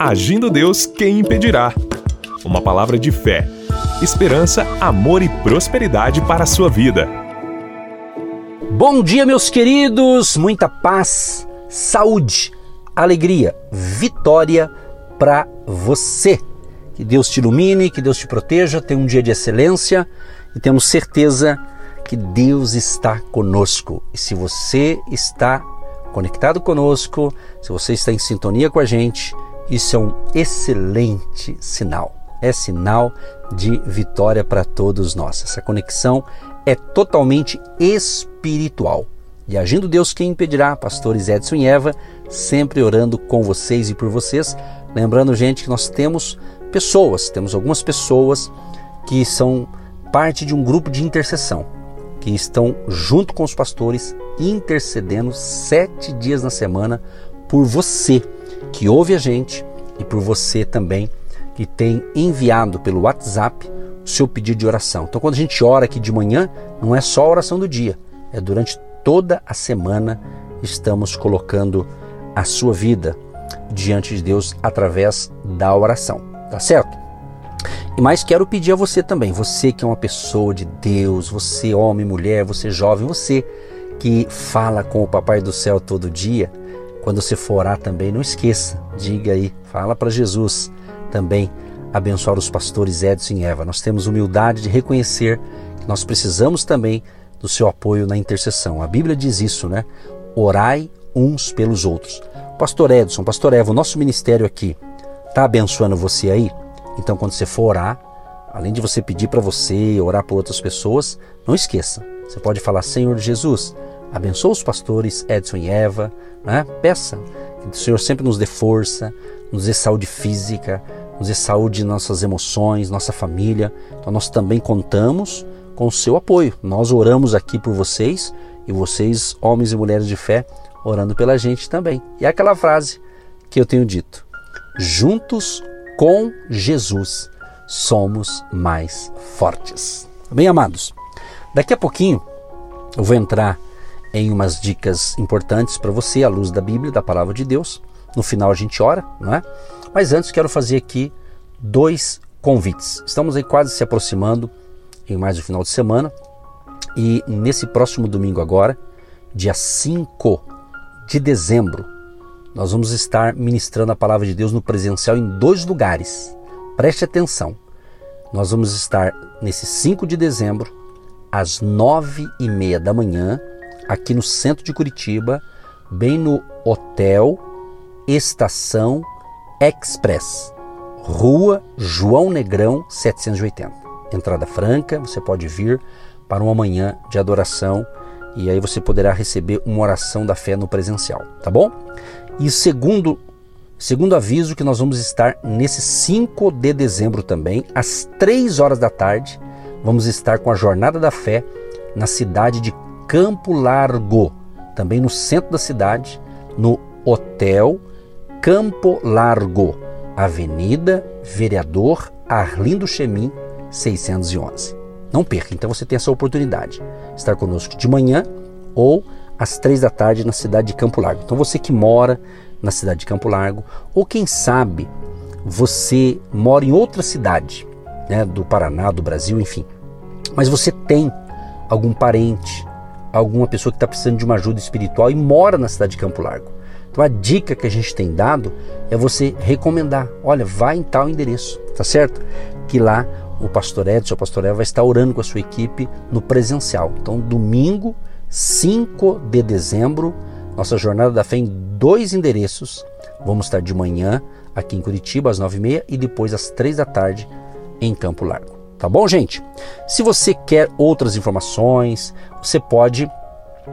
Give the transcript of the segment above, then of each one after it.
Agindo Deus, quem impedirá? Uma palavra de fé, esperança, amor e prosperidade para a sua vida. Bom dia, meus queridos! Muita paz, saúde, alegria, vitória para você. Que Deus te ilumine, que Deus te proteja, tenha um dia de excelência e temos certeza que Deus está conosco. E se você está conectado conosco, se você está em sintonia com a gente, isso é um excelente sinal. É sinal de vitória para todos nós. Essa conexão é totalmente espiritual. E agindo Deus, quem impedirá? Pastores Edson e Eva, sempre orando com vocês e por vocês. Lembrando, gente, que nós temos pessoas, temos algumas pessoas que são parte de um grupo de intercessão, que estão junto com os pastores intercedendo sete dias na semana por você que ouve a gente e por você também que tem enviado pelo WhatsApp o seu pedido de oração. Então, quando a gente ora aqui de manhã, não é só a oração do dia, é durante toda a semana estamos colocando a sua vida diante de Deus através da oração, tá certo? E mais quero pedir a você também, você que é uma pessoa de Deus, você homem, mulher, você jovem, você que fala com o Papai do Céu todo dia, quando você for orar também, não esqueça, diga aí, fala para Jesus também abençoar os pastores Edson e Eva. Nós temos humildade de reconhecer que nós precisamos também do seu apoio na intercessão. A Bíblia diz isso, né? Orai uns pelos outros. Pastor Edson, Pastor Eva, o nosso ministério aqui está abençoando você aí? Então, quando você for orar, além de você pedir para você, orar por outras pessoas, não esqueça. Você pode falar, Senhor Jesus, abençoa os pastores Edson e Eva, né? peça que o Senhor sempre nos dê força, nos dê saúde física, nos dê saúde nossas emoções, nossa família. Então nós também contamos com o seu apoio. Nós oramos aqui por vocês e vocês, homens e mulheres de fé, orando pela gente também. E é aquela frase que eu tenho dito: juntos com Jesus somos mais fortes. Bem, amados, daqui a pouquinho eu vou entrar em umas dicas importantes para você à luz da Bíblia, da palavra de Deus. No final a gente ora, não é? Mas antes quero fazer aqui dois convites. Estamos aí quase se aproximando em mais um final de semana e nesse próximo domingo agora, dia 5 de dezembro, nós vamos estar ministrando a palavra de Deus no presencial em dois lugares. Preste atenção. Nós vamos estar nesse 5 de dezembro, às nove e meia da manhã, aqui no centro de Curitiba, bem no Hotel Estação Express, Rua João Negrão 780. Entrada franca, você pode vir para uma manhã de adoração e aí você poderá receber uma oração da fé no presencial, tá bom? E segundo segundo aviso que nós vamos estar nesse 5 de dezembro também, às 3 horas da tarde, vamos estar com a Jornada da Fé na cidade de Campo Largo, também no centro da cidade, no Hotel Campo Largo, Avenida Vereador Arlindo Chemin, 611. Não perca, então você tem essa oportunidade. Estar conosco de manhã ou às três da tarde na cidade de Campo Largo. Então você que mora na cidade de Campo Largo, ou quem sabe você mora em outra cidade, né, do Paraná, do Brasil, enfim, mas você tem algum parente, alguma pessoa que está precisando de uma ajuda espiritual e mora na cidade de Campo Largo. Então a dica que a gente tem dado é você recomendar, olha, vai em tal endereço, tá certo? Que lá o pastor Edson, o pastor Eva vai estar orando com a sua equipe no presencial. Então domingo, 5 de dezembro, nossa jornada da fé em dois endereços. Vamos estar de manhã aqui em Curitiba às 9h30 e depois às 3 da tarde em Campo Largo. Tá bom, gente? Se você quer outras informações, você pode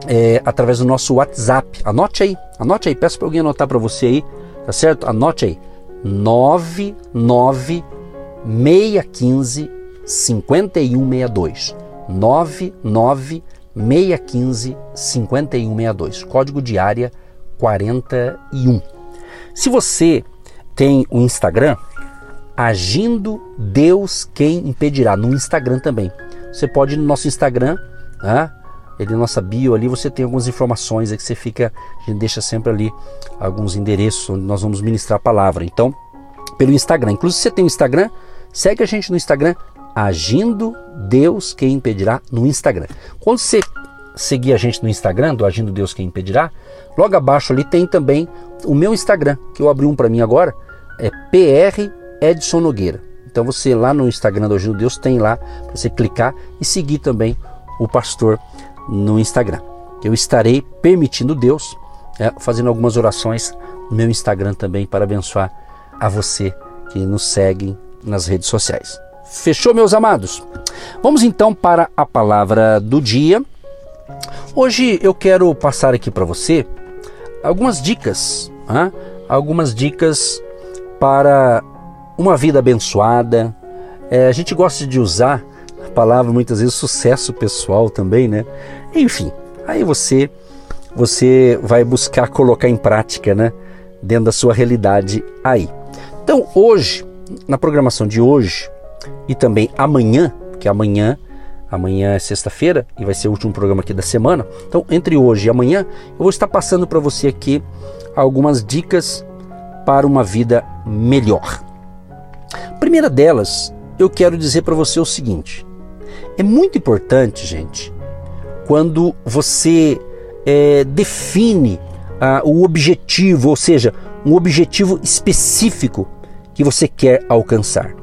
é, através do nosso WhatsApp. Anote aí, anote aí, peço para alguém anotar para você aí, tá certo? Anote aí. 99615 5162. 99615 5162. Código de área 41. Se você tem o Instagram, Agindo Deus Quem Impedirá, no Instagram também. Você pode ir no nosso Instagram, né? ele na nossa bio ali você tem algumas informações aí que você fica, a gente deixa sempre ali alguns endereços onde nós vamos ministrar a palavra. Então, pelo Instagram. Inclusive, se você tem um Instagram, segue a gente no Instagram, Agindo Deus Quem Impedirá no Instagram. Quando você seguir a gente no Instagram, do Agindo Deus Quem Impedirá, logo abaixo ali tem também o meu Instagram, que eu abri um para mim agora, é PR Edson Nogueira. Então você lá no Instagram do Agindo Deus tem lá para você clicar e seguir também o pastor no Instagram. Eu estarei permitindo Deus é, fazendo algumas orações no meu Instagram também para abençoar a você que nos segue nas redes sociais. Fechou, meus amados? Vamos então para a palavra do dia. Hoje eu quero passar aqui para você algumas dicas, hein? algumas dicas para uma vida abençoada. É, a gente gosta de usar a palavra muitas vezes sucesso pessoal também, né? Enfim, aí você você vai buscar colocar em prática, né? Dentro da sua realidade aí. Então, hoje, na programação de hoje e também amanhã, que amanhã, amanhã é sexta-feira e vai ser o último programa aqui da semana. Então, entre hoje e amanhã, eu vou estar passando para você aqui algumas dicas para uma vida melhor. Primeira delas, eu quero dizer para você o seguinte: é muito importante, gente, quando você é, define ah, o objetivo, ou seja, um objetivo específico que você quer alcançar.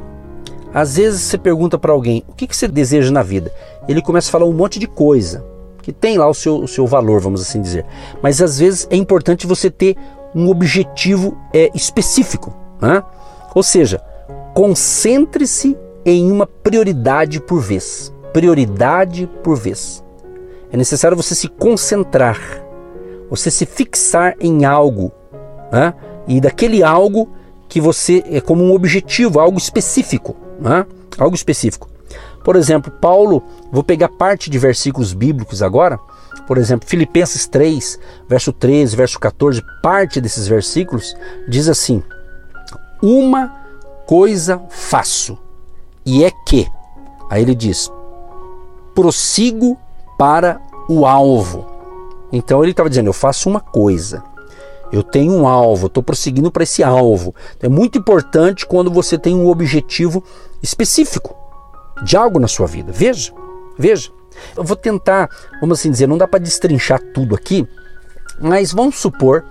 Às vezes você pergunta para alguém o que, que você deseja na vida. Ele começa a falar um monte de coisa que tem lá o seu, o seu valor, vamos assim dizer. Mas às vezes é importante você ter um objetivo é, específico. Né? Ou seja, concentre-se em uma prioridade por vez. Prioridade por vez. É necessário você se concentrar, você se fixar em algo, né? e daquele algo que você é como um objetivo, algo específico, né? algo específico. Por exemplo, Paulo, vou pegar parte de versículos bíblicos agora, por exemplo, Filipenses 3, verso 13, verso 14, parte desses versículos diz assim: Uma coisa faço, e é que, aí ele diz, prossigo para o alvo. Então ele estava dizendo: eu faço uma coisa, eu tenho um alvo, estou prosseguindo para esse alvo. Então, é muito importante quando você tem um objetivo específico de algo na sua vida. Veja, veja. Eu vou tentar, vamos assim dizer, não dá para destrinchar tudo aqui, mas vamos supor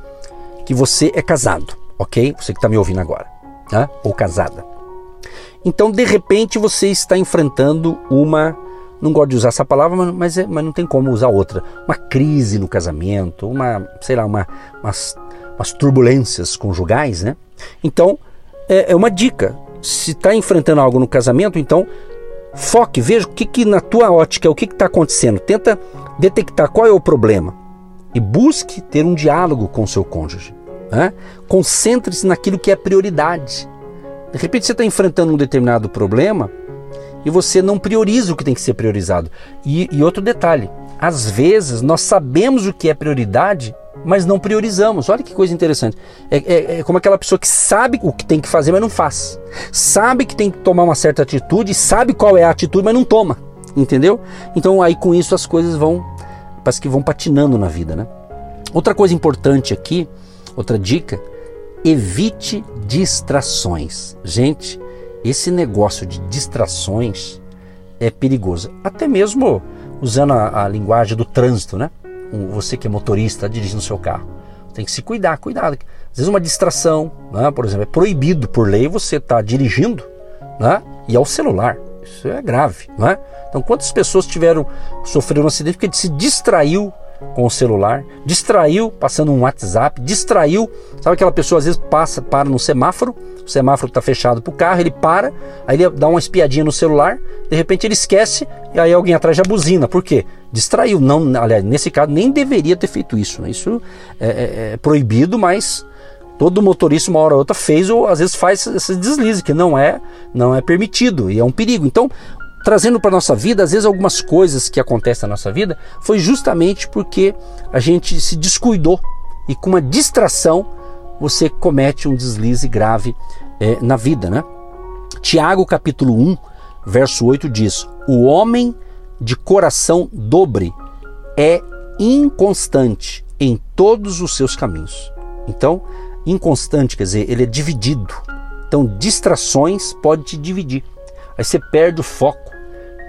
que você é casado, ok? Você que está me ouvindo agora, né? ou casada. Então, de repente, você está enfrentando uma não gosto de usar essa palavra, mas, é, mas não tem como usar outra. Uma crise no casamento, uma, sei lá, uma, umas, umas turbulências conjugais, né? Então, é, é uma dica. Se está enfrentando algo no casamento, então foque, veja o que, que na tua ótica, o que está acontecendo. Tenta detectar qual é o problema e busque ter um diálogo com o seu cônjuge. Né? Concentre-se naquilo que é prioridade. De repente você está enfrentando um determinado problema e você não prioriza o que tem que ser priorizado. E, e outro detalhe: às vezes nós sabemos o que é prioridade, mas não priorizamos. Olha que coisa interessante. É, é, é, como aquela pessoa que sabe o que tem que fazer, mas não faz. Sabe que tem que tomar uma certa atitude, sabe qual é a atitude, mas não toma. Entendeu? Então aí com isso as coisas vão. Parece que vão patinando na vida, né? Outra coisa importante aqui, outra dica, evite distrações. Gente, esse negócio de distrações é perigoso. Até mesmo usando a, a linguagem do trânsito, né? Você que é motorista dirigindo seu carro. Tem que se cuidar, cuidado. Às vezes uma distração, né? por exemplo, é proibido por lei você estar tá dirigindo né? e ao celular. Isso é grave, não é? Então, quantas pessoas tiveram sofreram um acidente porque se distraiu com o celular, distraiu passando um WhatsApp, distraiu, sabe aquela pessoa às vezes passa para no semáforo, o semáforo está fechado para o carro, ele para, aí ele dá uma espiadinha no celular, de repente ele esquece e aí alguém atrás já buzina. Por quê? Distraiu. Não, aliás, nesse caso nem deveria ter feito isso. Né? Isso é, é, é proibido, mas todo motorista uma hora ou outra fez ou às vezes faz esse deslize que não é não é permitido e é um perigo. Então trazendo para nossa vida, às vezes algumas coisas que acontecem na nossa vida foi justamente porque a gente se descuidou e com uma distração você comete um deslize grave é, na vida, né? Tiago capítulo 1, verso 8 diz: O homem de coração dobre é inconstante em todos os seus caminhos. Então, inconstante quer dizer, ele é dividido. Então, distrações pode te dividir. Aí você perde o foco,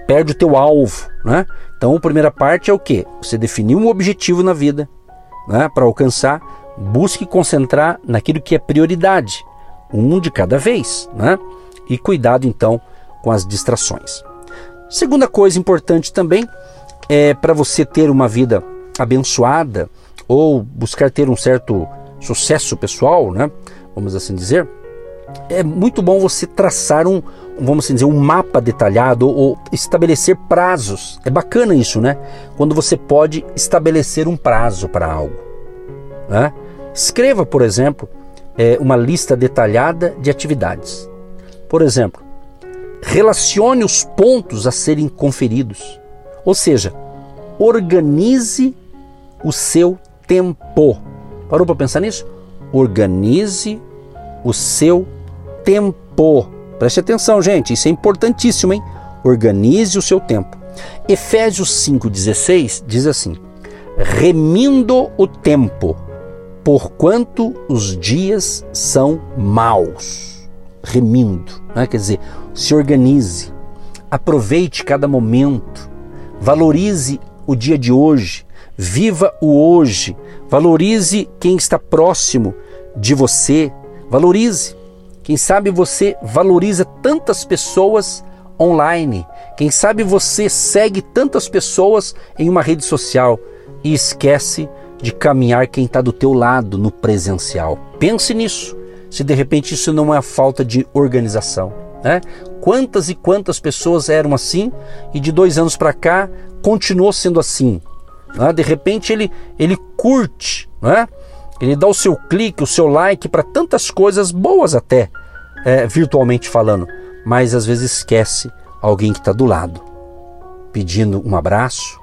perde o teu alvo, né? Então, a primeira parte é o que? Você definir um objetivo na vida, né? Para alcançar, busque concentrar naquilo que é prioridade, um de cada vez, né? E cuidado então com as distrações. Segunda coisa importante também é para você ter uma vida abençoada ou buscar ter um certo sucesso pessoal, né? Vamos assim dizer, é muito bom você traçar um, vamos dizer, um mapa detalhado ou estabelecer prazos. É bacana isso, né? Quando você pode estabelecer um prazo para algo. Né? Escreva, por exemplo, é, uma lista detalhada de atividades. Por exemplo, relacione os pontos a serem conferidos. Ou seja, organize o seu tempo. Parou para pensar nisso? Organize o seu tempo. Preste atenção, gente, isso é importantíssimo, hein? Organize o seu tempo. Efésios 5,16 diz assim: remindo o tempo, porquanto os dias são maus. Remindo, né? quer dizer, se organize, aproveite cada momento, valorize o dia de hoje, viva o hoje, valorize quem está próximo de você, valorize. Quem sabe você valoriza tantas pessoas online. Quem sabe você segue tantas pessoas em uma rede social e esquece de caminhar quem está do teu lado no presencial. Pense nisso. Se de repente isso não é a falta de organização, né? Quantas e quantas pessoas eram assim e de dois anos para cá continuou sendo assim. Né? De repente ele ele curte, né? Ele dá o seu clique, o seu like para tantas coisas boas até, é, virtualmente falando, mas às vezes esquece alguém que está do lado, pedindo um abraço,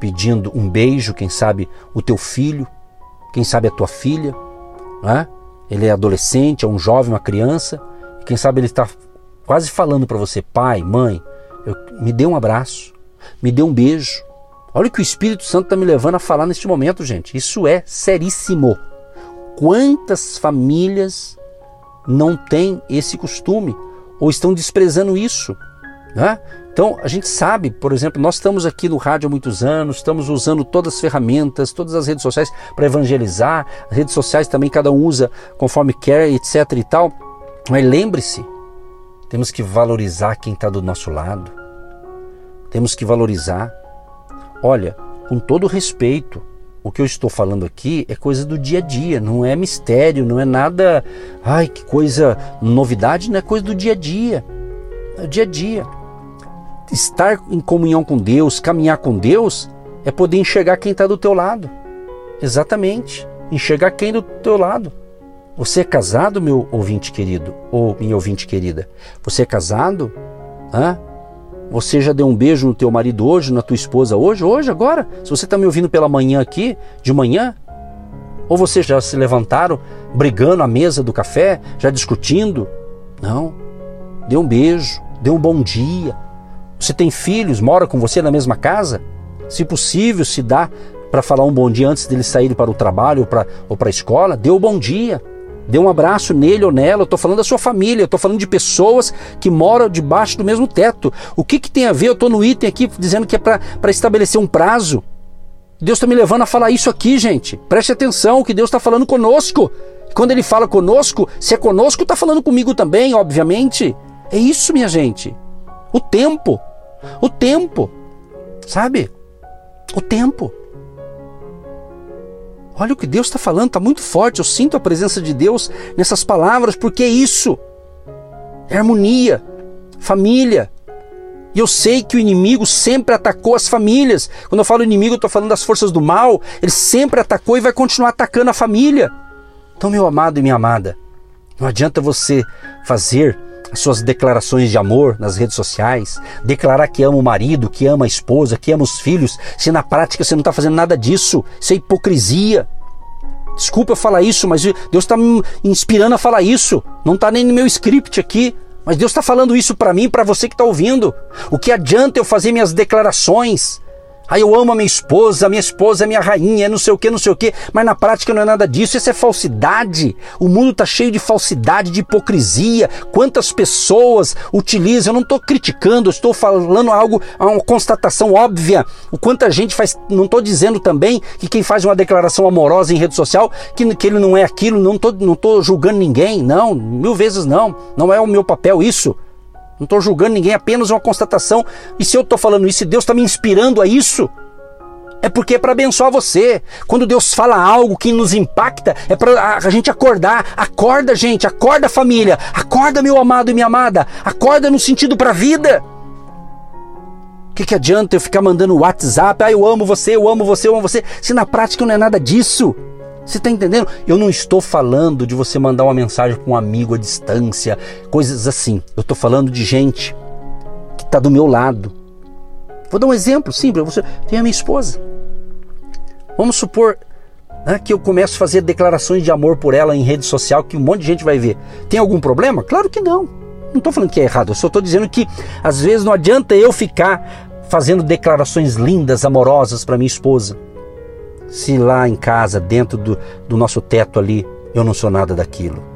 pedindo um beijo, quem sabe o teu filho, quem sabe a tua filha, né? ele é adolescente, é um jovem, uma criança, quem sabe ele está quase falando para você, pai, mãe, eu, me dê um abraço, me dê um beijo, Olha o que o Espírito Santo está me levando a falar neste momento, gente. Isso é seríssimo. Quantas famílias não têm esse costume ou estão desprezando isso? Né? Então, a gente sabe, por exemplo, nós estamos aqui no rádio há muitos anos, estamos usando todas as ferramentas, todas as redes sociais para evangelizar. As redes sociais também cada um usa conforme quer, etc e tal. Mas lembre-se, temos que valorizar quem está do nosso lado. Temos que valorizar Olha, com todo respeito, o que eu estou falando aqui é coisa do dia a dia, não é mistério, não é nada, ai, que coisa, novidade, não é coisa do dia a dia. É o dia a dia. Estar em comunhão com Deus, caminhar com Deus, é poder enxergar quem está do teu lado. Exatamente. Enxergar quem do teu lado. Você é casado, meu ouvinte querido, ou minha ouvinte querida? Você é casado? Hã? Você já deu um beijo no teu marido hoje, na tua esposa hoje, hoje, agora? Se você está me ouvindo pela manhã aqui, de manhã, ou vocês já se levantaram brigando à mesa do café, já discutindo? Não. Dê um beijo, dê um bom dia. Você tem filhos, mora com você na mesma casa? Se possível, se dá para falar um bom dia antes deles saírem para o trabalho ou para a escola, dê o um bom dia. Dê um abraço nele ou nela. Eu estou falando da sua família, eu estou falando de pessoas que moram debaixo do mesmo teto. O que, que tem a ver? Eu estou no item aqui dizendo que é para estabelecer um prazo. Deus está me levando a falar isso aqui, gente. Preste atenção que Deus está falando conosco. Quando Ele fala conosco, se é conosco, está falando comigo também, obviamente. É isso, minha gente. O tempo. O tempo. Sabe? O tempo. Olha o que Deus está falando, está muito forte. Eu sinto a presença de Deus nessas palavras, porque é isso. É harmonia, família. E eu sei que o inimigo sempre atacou as famílias. Quando eu falo inimigo, eu estou falando das forças do mal. Ele sempre atacou e vai continuar atacando a família. Então, meu amado e minha amada, não adianta você fazer suas declarações de amor nas redes sociais, declarar que ama o marido, que ama a esposa, que ama os filhos, se na prática você não está fazendo nada disso, isso é hipocrisia. Desculpa eu falar isso, mas Deus está me inspirando a falar isso. Não está nem no meu script aqui, mas Deus está falando isso para mim, para você que está ouvindo. O que adianta eu fazer minhas declarações? Aí eu amo a minha esposa, a minha esposa é minha rainha, não sei o que, não sei o que, mas na prática não é nada disso, isso é falsidade. O mundo está cheio de falsidade, de hipocrisia. Quantas pessoas utilizam, eu não estou criticando, eu estou falando algo, uma constatação óbvia. O quanta gente faz, não estou dizendo também que quem faz uma declaração amorosa em rede social, que, que ele não é aquilo, não estou não tô julgando ninguém, não, mil vezes não, não é o meu papel isso. Não estou julgando ninguém, apenas uma constatação. E se eu estou falando isso e Deus está me inspirando a isso, é porque é para abençoar você. Quando Deus fala algo que nos impacta, é para a gente acordar. Acorda, gente, acorda, família. Acorda, meu amado e minha amada. Acorda no sentido para a vida. O que, que adianta eu ficar mandando WhatsApp? Ah, eu amo você, eu amo você, eu amo você. Se na prática não é nada disso. Você está entendendo? Eu não estou falando de você mandar uma mensagem para um amigo à distância, coisas assim. Eu estou falando de gente que está do meu lado. Vou dar um exemplo simples. Você tem a minha esposa. Vamos supor né, que eu começo a fazer declarações de amor por ela em rede social que um monte de gente vai ver. Tem algum problema? Claro que não. Não estou falando que é errado. Eu só estou dizendo que às vezes não adianta eu ficar fazendo declarações lindas, amorosas para minha esposa se lá em casa, dentro do, do nosso teto ali, eu não sou nada daquilo.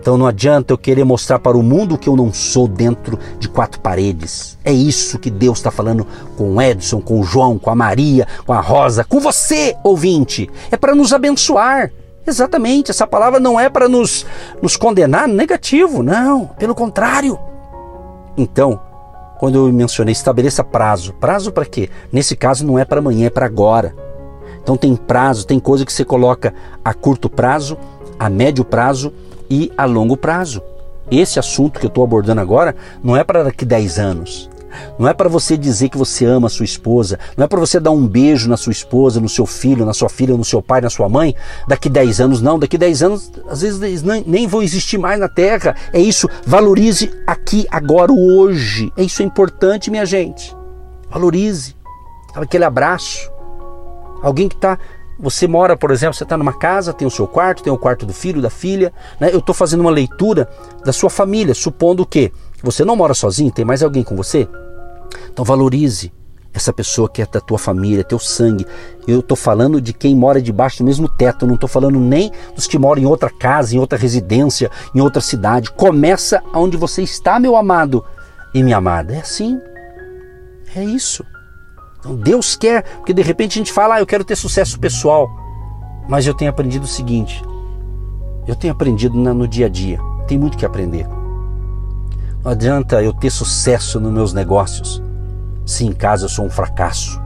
Então não adianta eu querer mostrar para o mundo que eu não sou dentro de quatro paredes. É isso que Deus está falando com o Edson, com o João, com a Maria, com a Rosa, com você, ouvinte. É para nos abençoar. Exatamente, essa palavra não é para nos, nos condenar negativo, não, pelo contrário. Então, quando eu mencionei estabeleça prazo, prazo para quê? Nesse caso não é para amanhã, é para agora. Então tem prazo, tem coisa que você coloca a curto prazo, a médio prazo e a longo prazo. Esse assunto que eu estou abordando agora não é para daqui 10 anos. Não é para você dizer que você ama a sua esposa, não é para você dar um beijo na sua esposa, no seu filho, na sua filha, no seu pai, na sua mãe, daqui 10 anos, não. Daqui 10 anos, às vezes eles nem vão existir mais na Terra. É isso, valorize aqui, agora, hoje. É isso é importante, minha gente. Valorize. Aquele abraço, Alguém que está. Você mora, por exemplo, você está numa casa, tem o seu quarto, tem o quarto do filho, da filha. Né? Eu estou fazendo uma leitura da sua família, supondo que você não mora sozinho, tem mais alguém com você. Então valorize essa pessoa que é da tua família, teu sangue. Eu estou falando de quem mora debaixo do mesmo teto, não estou falando nem dos que moram em outra casa, em outra residência, em outra cidade. Começa onde você está, meu amado e minha amada. É assim. É isso. Então Deus quer, porque de repente a gente fala, ah, eu quero ter sucesso pessoal. Mas eu tenho aprendido o seguinte: eu tenho aprendido no dia a dia, tem muito que aprender. Não adianta eu ter sucesso nos meus negócios se em casa eu sou um fracasso.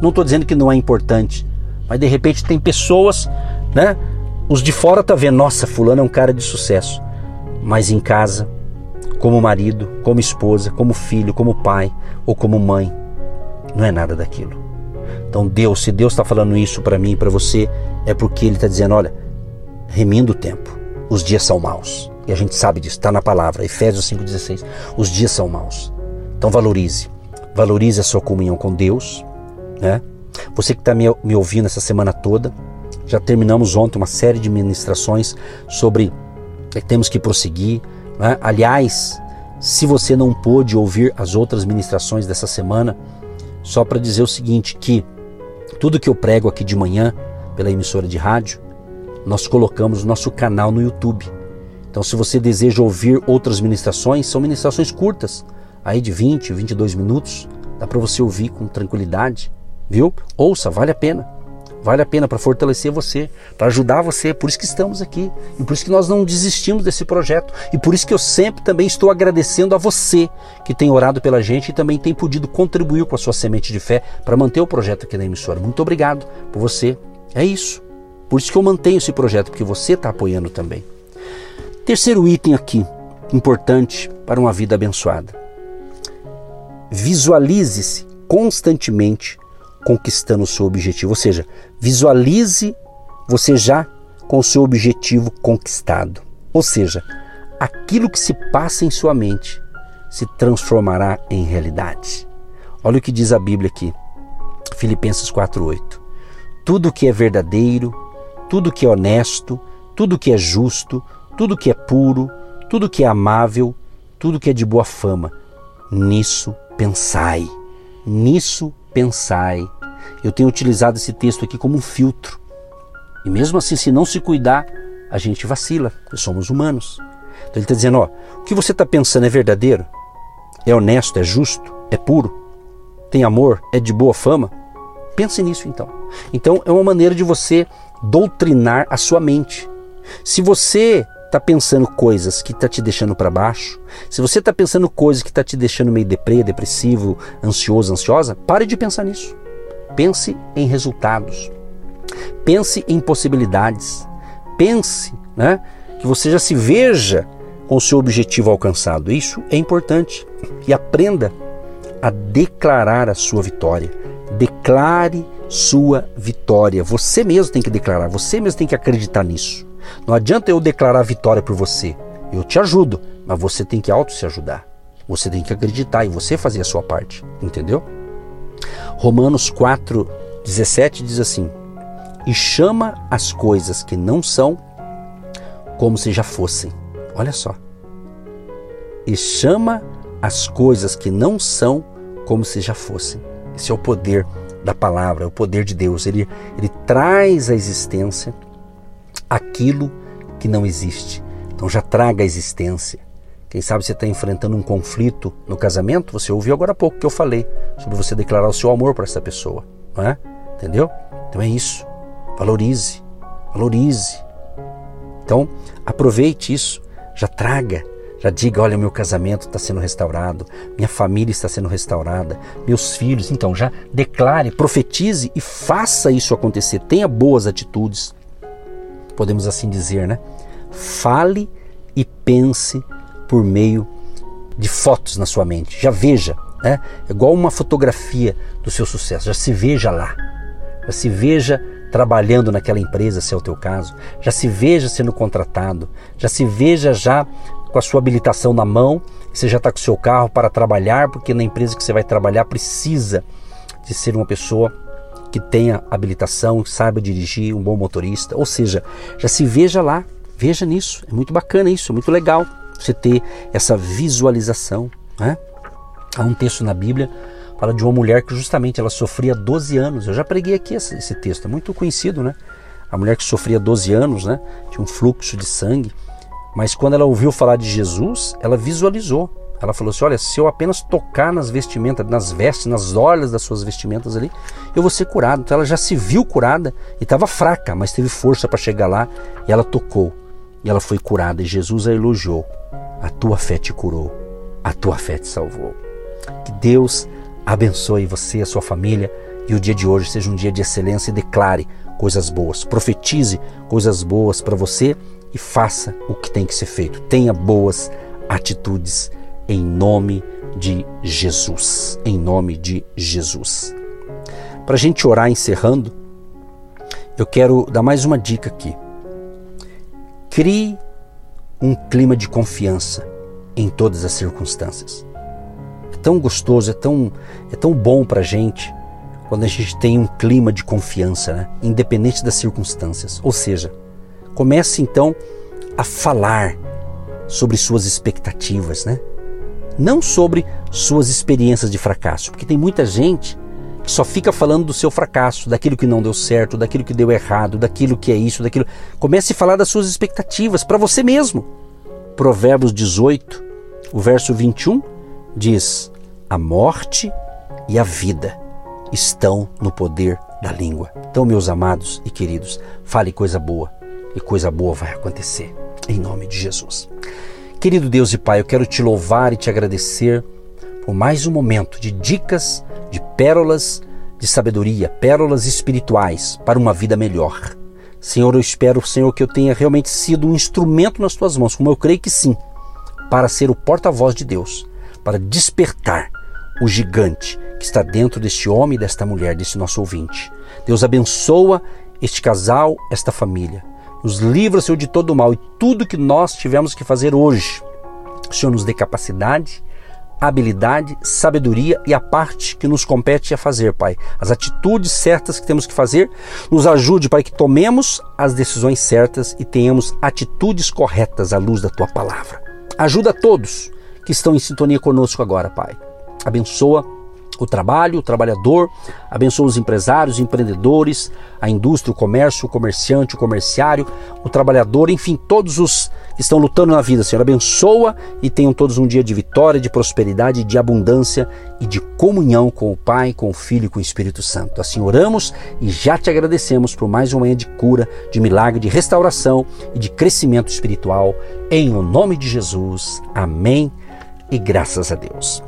Não estou dizendo que não é importante, mas de repente tem pessoas, né? Os de fora tá vendo, nossa, fulano é um cara de sucesso. Mas em casa, como marido, como esposa, como filho, como pai ou como mãe, não é nada daquilo. Então Deus, se Deus está falando isso para mim e para você, é porque Ele está dizendo, olha, remindo o tempo, os dias são maus. E a gente sabe disso, está na palavra, Efésios 5,16. Os dias são maus. Então valorize. Valorize a sua comunhão com Deus. Né? Você que está me, me ouvindo essa semana toda, já terminamos ontem uma série de ministrações sobre que temos que prosseguir. Né? Aliás, se você não pôde ouvir as outras ministrações dessa semana, só para dizer o seguinte, que tudo que eu prego aqui de manhã pela emissora de rádio, nós colocamos no nosso canal no YouTube. Então, se você deseja ouvir outras ministrações, são ministrações curtas, aí de 20, 22 minutos, dá para você ouvir com tranquilidade, viu? Ouça, vale a pena. Vale a pena para fortalecer você, para ajudar você. Por isso que estamos aqui. E por isso que nós não desistimos desse projeto. E por isso que eu sempre também estou agradecendo a você que tem orado pela gente e também tem podido contribuir com a sua semente de fé para manter o projeto aqui na emissora. Muito obrigado por você. É isso. Por isso que eu mantenho esse projeto, porque você está apoiando também. Terceiro item aqui, importante para uma vida abençoada. Visualize-se constantemente conquistando o seu objetivo. Ou seja, visualize você já com o seu objetivo conquistado. Ou seja, aquilo que se passa em sua mente se transformará em realidade. Olha o que diz a Bíblia aqui, Filipenses 4:8. Tudo que é verdadeiro, tudo que é honesto, tudo que é justo, tudo que é puro, tudo que é amável, tudo que é de boa fama, nisso pensai. Nisso pensai. Eu tenho utilizado esse texto aqui como um filtro. E mesmo assim, se não se cuidar, a gente vacila, porque somos humanos. Então ele está dizendo: ó, o que você está pensando é verdadeiro? É honesto? É justo? É puro? Tem amor? É de boa fama? Pense nisso então. Então é uma maneira de você doutrinar a sua mente. Se você está pensando coisas que está te deixando para baixo, se você está pensando coisas que está te deixando meio deprê, depressivo, ansioso, ansiosa, pare de pensar nisso. Pense em resultados. Pense em possibilidades. Pense né, que você já se veja com o seu objetivo alcançado. Isso é importante. E aprenda a declarar a sua vitória. Declare sua vitória. Você mesmo tem que declarar, você mesmo tem que acreditar nisso. Não adianta eu declarar vitória por você. Eu te ajudo, mas você tem que auto se ajudar. Você tem que acreditar e você fazer a sua parte, entendeu? Romanos 4, 17 diz assim: E chama as coisas que não são como se já fossem. Olha só. E chama as coisas que não são como se já fossem. Esse é o poder da palavra, é o poder de Deus. Ele, ele traz à existência aquilo que não existe. Então já traga a existência. Quem sabe você está enfrentando um conflito no casamento, você ouviu agora há pouco que eu falei sobre você declarar o seu amor para essa pessoa, não é? Entendeu? Então é isso. Valorize, valorize. Então aproveite isso, já traga já diga: olha, meu casamento está sendo restaurado, minha família está sendo restaurada, meus filhos. Então, já declare, profetize e faça isso acontecer. Tenha boas atitudes, podemos assim dizer, né? Fale e pense por meio de fotos na sua mente. Já veja, né? É igual uma fotografia do seu sucesso. Já se veja lá. Já se veja trabalhando naquela empresa, se é o teu caso. Já se veja sendo contratado. Já se veja já com a sua habilitação na mão, você já está com o seu carro para trabalhar, porque na empresa que você vai trabalhar precisa de ser uma pessoa que tenha habilitação, saiba dirigir, um bom motorista. Ou seja, já se veja lá, veja nisso. É muito bacana isso, é muito legal você ter essa visualização. Né? Há um texto na Bíblia fala de uma mulher que justamente ela sofria 12 anos. Eu já preguei aqui esse, esse texto, é muito conhecido, né? A mulher que sofria 12 anos, né? Tinha um fluxo de sangue. Mas quando ela ouviu falar de Jesus, ela visualizou. Ela falou assim: Olha, se eu apenas tocar nas vestimentas, nas vestes, nas orlas das suas vestimentas ali, eu vou ser curado. Então ela já se viu curada e estava fraca, mas teve força para chegar lá e ela tocou. E ela foi curada e Jesus a elogiou. A tua fé te curou, a tua fé te salvou. Que Deus abençoe você, a sua família e o dia de hoje seja um dia de excelência e declare coisas boas. Profetize coisas boas para você e faça o que tem que ser feito. Tenha boas atitudes em nome de Jesus. Em nome de Jesus. Para a gente orar encerrando, eu quero dar mais uma dica aqui. Crie um clima de confiança em todas as circunstâncias. É tão gostoso, é tão, é tão bom para a gente quando a gente tem um clima de confiança, né? independente das circunstâncias. Ou seja, Comece então a falar sobre suas expectativas, né? Não sobre suas experiências de fracasso, porque tem muita gente só fica falando do seu fracasso, daquilo que não deu certo, daquilo que deu errado, daquilo que é isso, daquilo. Comece a falar das suas expectativas para você mesmo. Provérbios 18, o verso 21 diz: A morte e a vida estão no poder da língua. Então, meus amados e queridos, fale coisa boa, e coisa boa vai acontecer. Em nome de Jesus. Querido Deus e Pai, eu quero te louvar e te agradecer por mais um momento de dicas, de pérolas de sabedoria, pérolas espirituais para uma vida melhor. Senhor, eu espero, Senhor, que eu tenha realmente sido um instrumento nas tuas mãos, como eu creio que sim, para ser o porta-voz de Deus, para despertar o gigante que está dentro deste homem desta mulher, desse nosso ouvinte. Deus abençoa este casal, esta família. Nos livra, Senhor, de todo o mal e tudo que nós tivemos que fazer hoje. O Senhor nos dê capacidade, habilidade, sabedoria e a parte que nos compete a fazer, Pai. As atitudes certas que temos que fazer, nos ajude, Pai, que tomemos as decisões certas e tenhamos atitudes corretas à luz da Tua palavra. Ajuda a todos que estão em sintonia conosco agora, Pai. Abençoa o trabalho, o trabalhador, abençoa os empresários, empreendedores, a indústria, o comércio, o comerciante, o comerciário, o trabalhador, enfim, todos os que estão lutando na vida, Senhor. Abençoa e tenham todos um dia de vitória, de prosperidade, de abundância e de comunhão com o Pai, com o Filho e com o Espírito Santo. Assim oramos e já te agradecemos por mais uma manhã de cura, de milagre, de restauração e de crescimento espiritual. Em o nome de Jesus. Amém. E graças a Deus.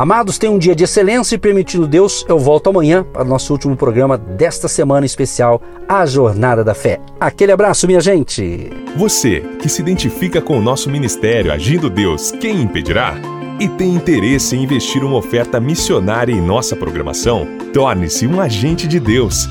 Amados, tenham um dia de excelência e permitindo Deus, eu volto amanhã para o nosso último programa desta semana especial, A Jornada da Fé. Aquele abraço, minha gente! Você que se identifica com o nosso ministério Agindo Deus, quem impedirá? E tem interesse em investir uma oferta missionária em nossa programação? Torne-se um agente de Deus